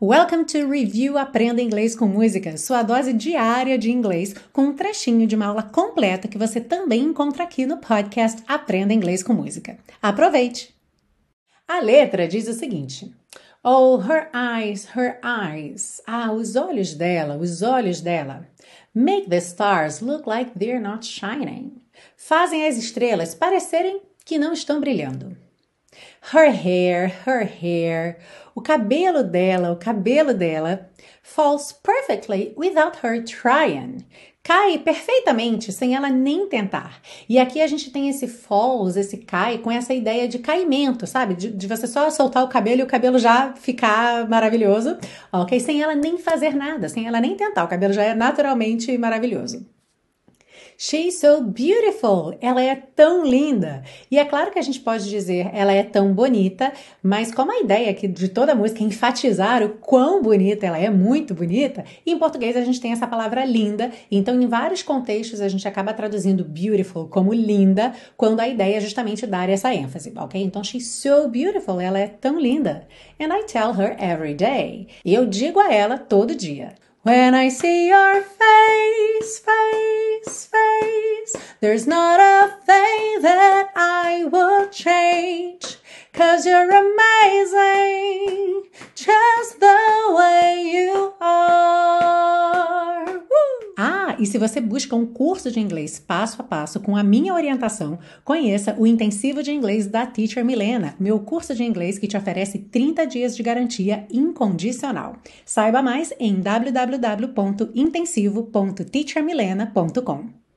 Welcome to Review Aprenda Inglês com Música, sua dose diária de inglês, com um trechinho de uma aula completa que você também encontra aqui no podcast Aprenda Inglês com Música. Aproveite! A letra diz o seguinte: Oh, her eyes, her eyes. Ah, os olhos dela, os olhos dela. Make the stars look like they're not shining. Fazem as estrelas parecerem que não estão brilhando. Her hair, her hair. O cabelo dela, o cabelo dela falls perfectly without her trying. Cai perfeitamente sem ela nem tentar. E aqui a gente tem esse falls, esse cai, com essa ideia de caimento, sabe? De, de, você só soltar o cabelo e o cabelo já ficar maravilhoso, ok? Sem ela nem fazer nada, sem ela nem tentar. O cabelo já é naturalmente maravilhoso. She's so beautiful. Ela é tão linda. E é claro que a gente pode dizer ela é tão bonita, mas como a ideia aqui de toda a música é enfatizar o quão bonita ela é, muito bonita, em português a gente tem essa palavra linda. Então, em vários contextos, a gente acaba traduzindo beautiful como linda, quando a ideia é justamente dar essa ênfase, ok? Então, she's so beautiful. Ela é tão linda. And I tell her every day. Eu digo a ela todo dia. When I see your face, face, there's not a thing that I would change. Cause you're amazing, just the way you are. Ah, e se você busca um curso de inglês passo a passo com a minha orientação, conheça o Intensivo de Inglês da Teacher Milena, meu curso de inglês que te oferece 30 dias de garantia incondicional. Saiba mais em www.intensivo.teachermilena.com.